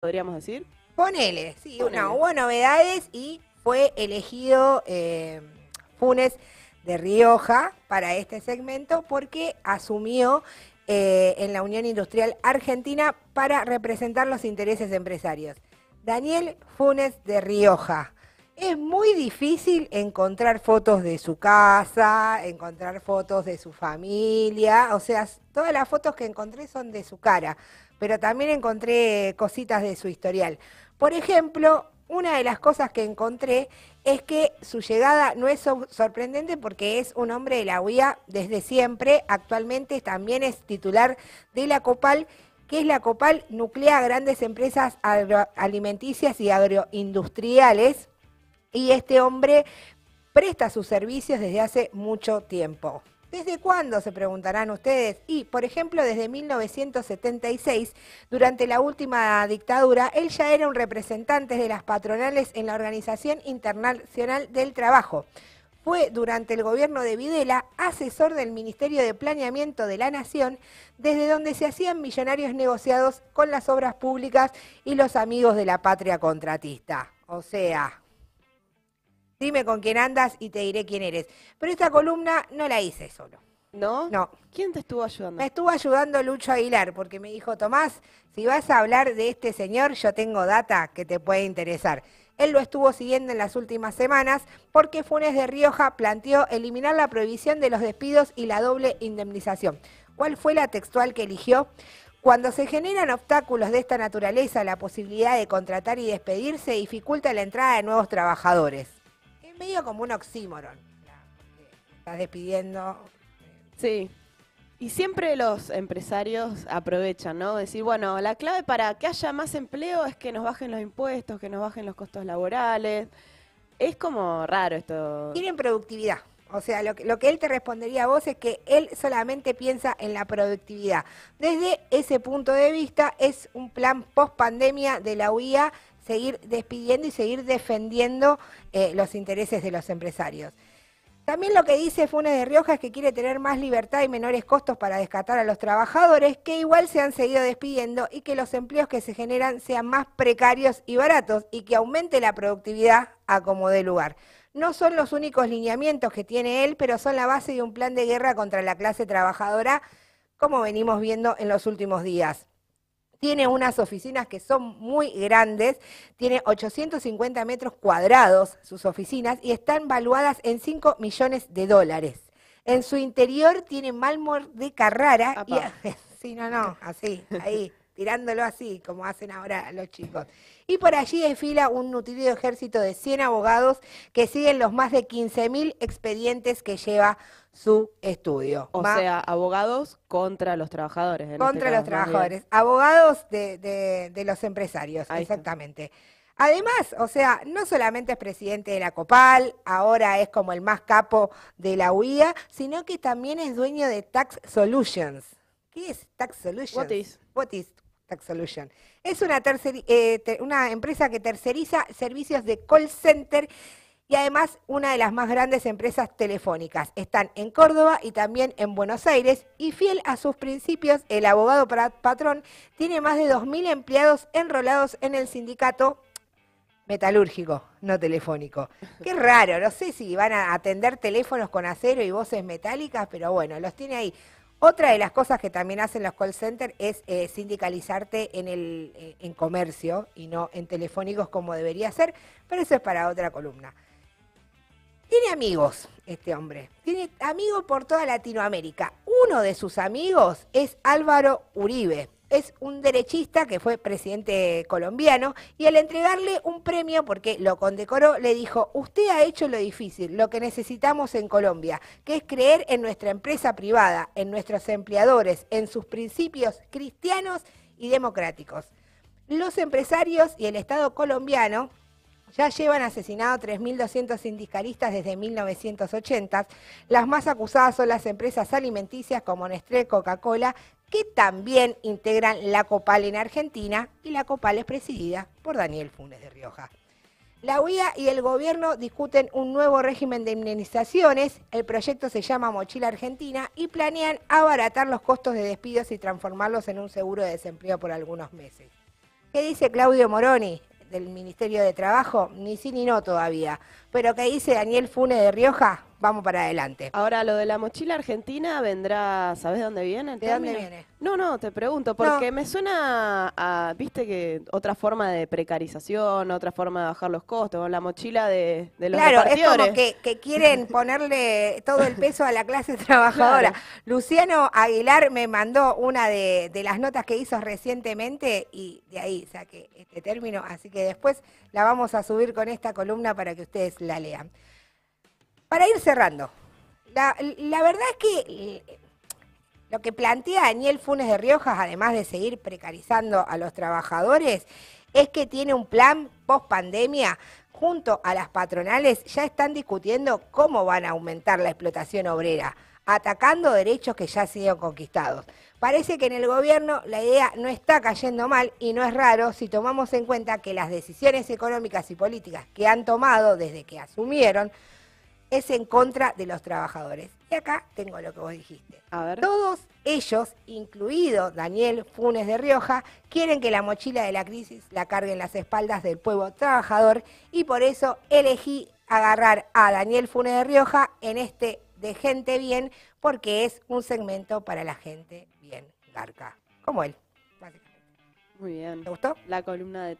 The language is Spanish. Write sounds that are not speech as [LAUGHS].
podríamos decir. Ponele, sí, Ponele. no, hubo novedades y fue elegido eh, Funes de Rioja para este segmento porque asumió eh, en la Unión Industrial Argentina para representar los intereses empresarios. Daniel Funes de Rioja. Es muy difícil encontrar fotos de su casa, encontrar fotos de su familia, o sea, todas las fotos que encontré son de su cara, pero también encontré cositas de su historial. Por ejemplo, una de las cosas que encontré es que su llegada no es so- sorprendente porque es un hombre de la UIA desde siempre, actualmente también es titular de la COPAL, que es la COPAL, nuclea grandes empresas agroalimenticias y agroindustriales, y este hombre presta sus servicios desde hace mucho tiempo. ¿Desde cuándo? Se preguntarán ustedes. Y, por ejemplo, desde 1976, durante la última dictadura, él ya era un representante de las patronales en la Organización Internacional del Trabajo. Fue durante el gobierno de Videla asesor del Ministerio de Planeamiento de la Nación, desde donde se hacían millonarios negociados con las obras públicas y los amigos de la patria contratista. O sea, dime con quién andas y te diré quién eres. Pero esta columna no la hice solo. ¿No? No, ¿Quién te estuvo ayudando? me estuvo ayudando Lucho Aguilar porque me dijo, Tomás, si vas a hablar de este señor, yo tengo data que te puede interesar. Él lo estuvo siguiendo en las últimas semanas porque Funes de Rioja planteó eliminar la prohibición de los despidos y la doble indemnización. ¿Cuál fue la textual que eligió? Cuando se generan obstáculos de esta naturaleza, la posibilidad de contratar y despedirse dificulta la entrada de nuevos trabajadores. Medio como un oxímoron. Estás despidiendo, Sí. Y siempre los empresarios aprovechan, ¿no? Decir, bueno, la clave para que haya más empleo es que nos bajen los impuestos, que nos bajen los costos laborales. Es como raro esto. Quieren productividad. O sea, lo que, lo que él te respondería a vos es que él solamente piensa en la productividad. Desde ese punto de vista, es un plan post pandemia de la UIA seguir despidiendo y seguir defendiendo eh, los intereses de los empresarios. También lo que dice Funes de Rioja es que quiere tener más libertad y menores costos para descartar a los trabajadores, que igual se han seguido despidiendo y que los empleos que se generan sean más precarios y baratos y que aumente la productividad a como dé lugar. No son los únicos lineamientos que tiene él, pero son la base de un plan de guerra contra la clase trabajadora, como venimos viendo en los últimos días. Tiene unas oficinas que son muy grandes, tiene 850 metros cuadrados sus oficinas y están valuadas en 5 millones de dólares. En su interior tiene mármol de Carrara y [LAUGHS] sí, no, no, así, ahí, tirándolo así, como hacen ahora los chicos. Y por allí desfila un nutrido ejército de 100 abogados que siguen los más de 15.000 expedientes que lleva su estudio. O sea, abogados contra los trabajadores. en este contra los trabajadores, abogados de, de- de los empresarios, Ahí está. exactamente. Además, o sea, no solamente es presidente de la Copal, ahora es como el más capo de la UIA, sino que también es dueño de Tax Solutions. ¿Qué es Tax Solutions? What is? What is Tax Solution? Es una, eh, una empresa que terceriza servicios de call center y además una de las más grandes empresas telefónicas. Están en Córdoba y también en Buenos Aires y fiel a sus principios, el abogado patrón tiene más de 2.000 empleados enrolados en el sindicato metalúrgico, no telefónico. [LAUGHS] Qué raro, no sé si van a atender teléfonos con acero y voces metálicas, pero bueno, los tiene ahí. Otra de las cosas que también hacen los call centers es eh, sindicalizarte en el eh, en comercio y no en telefónicos como debería ser, pero eso es para otra columna. Tiene amigos este hombre, tiene amigos por toda Latinoamérica. Uno de sus amigos es Álvaro Uribe. Es un derechista que fue presidente colombiano y al entregarle un premio, porque lo condecoró, le dijo, usted ha hecho lo difícil, lo que necesitamos en Colombia, que es creer en nuestra empresa privada, en nuestros empleadores, en sus principios cristianos y democráticos. Los empresarios y el Estado colombiano ya llevan asesinado 3.200 sindicalistas desde 1980. Las más acusadas son las empresas alimenticias como Nestlé, Coca-Cola, que también integran la Copal en Argentina y la Copal es presidida por Daniel Funes de Rioja. La UIA y el gobierno discuten un nuevo régimen de indemnizaciones. El proyecto se llama Mochila Argentina y planean abaratar los costos de despidos y transformarlos en un seguro de desempleo por algunos meses. ¿Qué dice Claudio Moroni del Ministerio de Trabajo? Ni sí ni no todavía. Pero ¿qué dice Daniel Funes de Rioja? Vamos para adelante. Ahora, lo de la mochila argentina vendrá, ¿sabes de dónde viene? ¿De dónde viene? No, no, te pregunto, porque me suena a, viste que otra forma de precarización, otra forma de bajar los costos, la mochila de, de los Claro, es como que, que quieren [LAUGHS] ponerle todo el peso a la clase [LAUGHS] trabajadora. Claro. Luciano Aguilar me mandó una de, de las notas que hizo recientemente y de ahí saqué este término, así que después la vamos a subir con esta columna para que ustedes la lean. Para ir cerrando, la, verdad es que lo que plantea Daniel Funes de Riojas, además de seguir precarizando a los trabajadores, es que tiene un plan post pandemia. Junto a las patronales ya están discutiendo cómo van a aumentar la explotación obrera, atacando derechos que ya han sido conquistados. Parece que en el gobierno la idea no está cayendo mal y no es raro si tomamos en cuenta que las decisiones económicas y políticas que han tomado desde que asumieron es en contra de los trabajadores. Y acá tengo lo que vos dijiste. A ver. Todos ellos, incluido Daniel Funes de Rioja, quieren que la mochila de la crisis la carguen las espaldas del pueblo trabajador y por eso elegí agarrar a Daniel Funes de Rioja en este de gente bien porque es un segmento para la gente bien, garca, como él. Muy bien. ¿Te gustó? La columna de